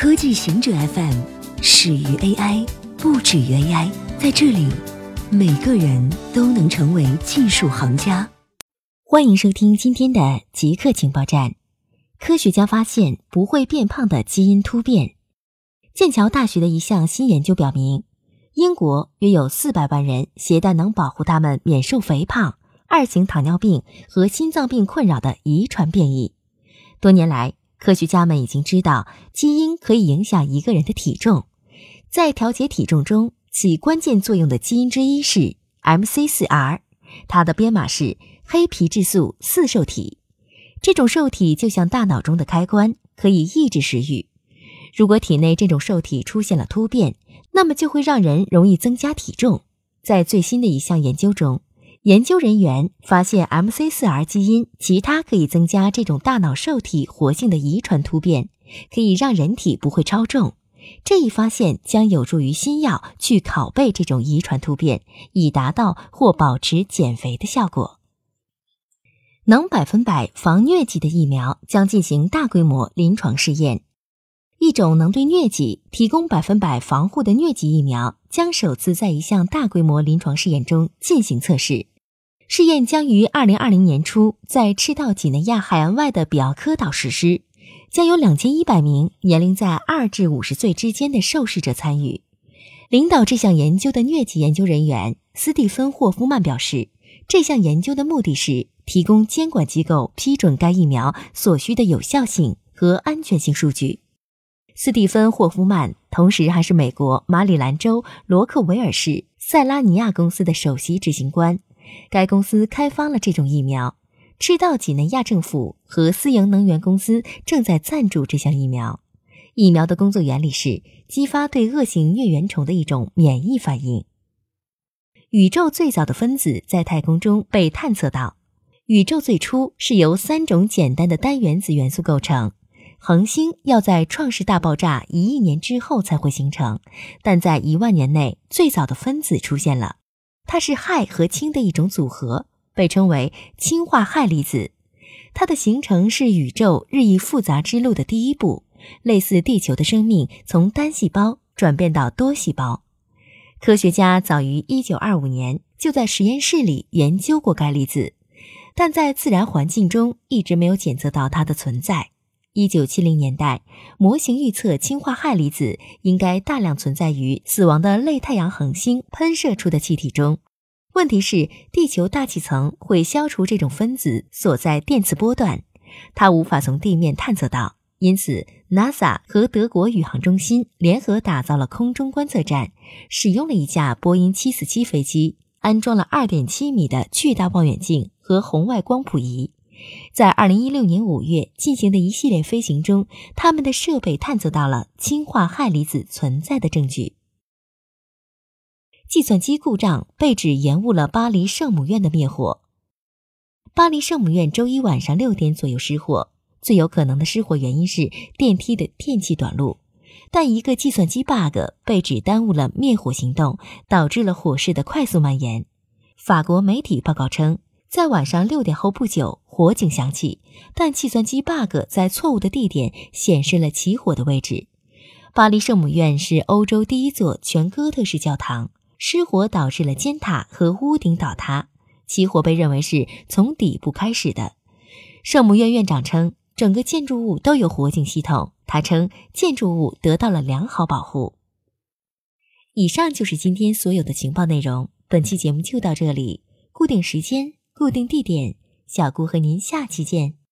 科技行者 FM 始于 AI，不止于 AI。在这里，每个人都能成为技术行家。欢迎收听今天的极客情报站。科学家发现不会变胖的基因突变。剑桥大学的一项新研究表明，英国约有四百万人携带能保护他们免受肥胖、二型糖尿病和心脏病困扰的遗传变异。多年来，科学家们已经知道基因可以影响一个人的体重。在调节体重中起关键作用的基因之一是 MC4R，它的编码是黑皮质素四受体。这种受体就像大脑中的开关，可以抑制食欲。如果体内这种受体出现了突变，那么就会让人容易增加体重。在最新的一项研究中，研究人员发现 MC4R 基因其他可以增加这种大脑受体活性的遗传突变，可以让人体不会超重。这一发现将有助于新药去拷贝这种遗传突变，以达到或保持减肥的效果。能百分百防疟疾的疫苗将进行大规模临床试验。一种能对疟疾提供百分百防护的疟疾疫苗将首次在一项大规模临床试验中进行测试。试验将于二零二零年初在赤道几内亚海岸外的比奥科岛实施，将有两千一百名年龄在二至五十岁之间的受试者参与。领导这项研究的疟疾研究人员斯蒂芬·霍夫曼表示，这项研究的目的是提供监管机构批准该疫苗所需的有效性和安全性数据。斯蒂芬·霍夫曼同时还是美国马里兰州罗克维尔市塞拉尼亚公司的首席执行官。该公司开发了这种疫苗。赤道几内亚政府和私营能源公司正在赞助这项疫苗。疫苗的工作原理是激发对恶性疟原虫的一种免疫反应。宇宙最早的分子在太空中被探测到。宇宙最初是由三种简单的单原子元素构成。恒星要在创世大爆炸一亿年之后才会形成，但在一万年内，最早的分子出现了。它是氦和氢的一种组合，被称为氢化氦离子。它的形成是宇宙日益复杂之路的第一步，类似地球的生命从单细胞转变到多细胞。科学家早于1925年就在实验室里研究过该离子，但在自然环境中一直没有检测到它的存在。一九七零年代，模型预测氢化氦离子应该大量存在于死亡的类太阳恒星喷射出的气体中。问题是，地球大气层会消除这种分子所在电磁波段，它无法从地面探测到。因此，NASA 和德国宇航中心联合打造了空中观测站，使用了一架波音七四七飞机，安装了二点七米的巨大望远镜和红外光谱仪。在二零一六年五月进行的一系列飞行中，他们的设备探测到了氢化氦离子存在的证据。计算机故障被指延误了巴黎圣母院的灭火。巴黎圣母院周一晚上六点左右失火，最有可能的失火原因是电梯的电气短路，但一个计算机 bug 被指耽误了灭火行动，导致了火势的快速蔓延。法国媒体报告称。在晚上六点后不久，火警响起，但计算机 bug 在错误的地点显示了起火的位置。巴黎圣母院是欧洲第一座全哥特式教堂，失火导致了尖塔和屋顶倒塌，起火被认为是从底部开始的。圣母院院长称，整个建筑物都有火警系统。他称，建筑物得到了良好保护。以上就是今天所有的情报内容，本期节目就到这里，固定时间。固定地点，小姑和您下期见。